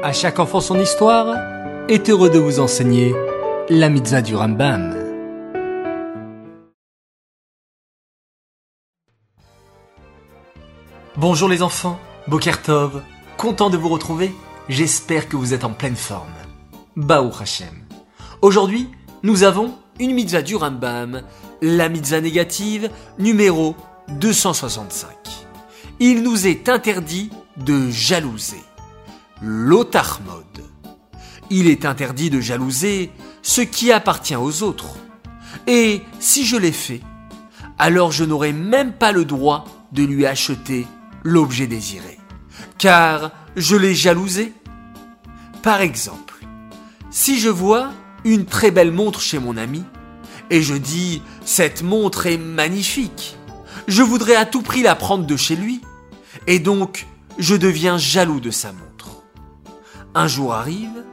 À chaque enfant son histoire est heureux de vous enseigner la mitzvah du Rambam. Bonjour les enfants, Bokertov, content de vous retrouver, j'espère que vous êtes en pleine forme. Baou Hashem. Aujourd'hui, nous avons une mitzvah du Rambam, la mitzvah négative numéro 265. Il nous est interdit de jalouser. L'otarmod. Il est interdit de jalouser ce qui appartient aux autres. Et si je l'ai fait, alors je n'aurai même pas le droit de lui acheter l'objet désiré. Car je l'ai jalousé. Par exemple, si je vois une très belle montre chez mon ami, et je dis cette montre est magnifique, je voudrais à tout prix la prendre de chez lui, et donc je deviens jaloux de sa montre. Un jour arrive,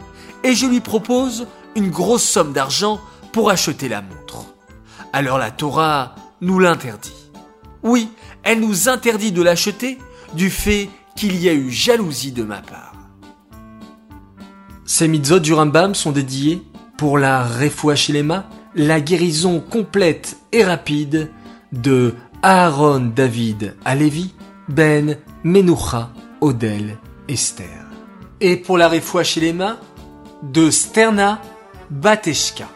et je lui propose une grosse somme d'argent pour acheter la montre. Alors la Torah nous l'interdit. Oui, elle nous interdit de l'acheter du fait qu'il y a eu jalousie de ma part. Ces mitzvot du Rambam sont dédiés pour la Refuachilema, la guérison complète et rapide de Aaron David Alevi, Ben Menucha Odel Esther. Et pour la Refuachilema, de Sterna Bateshka.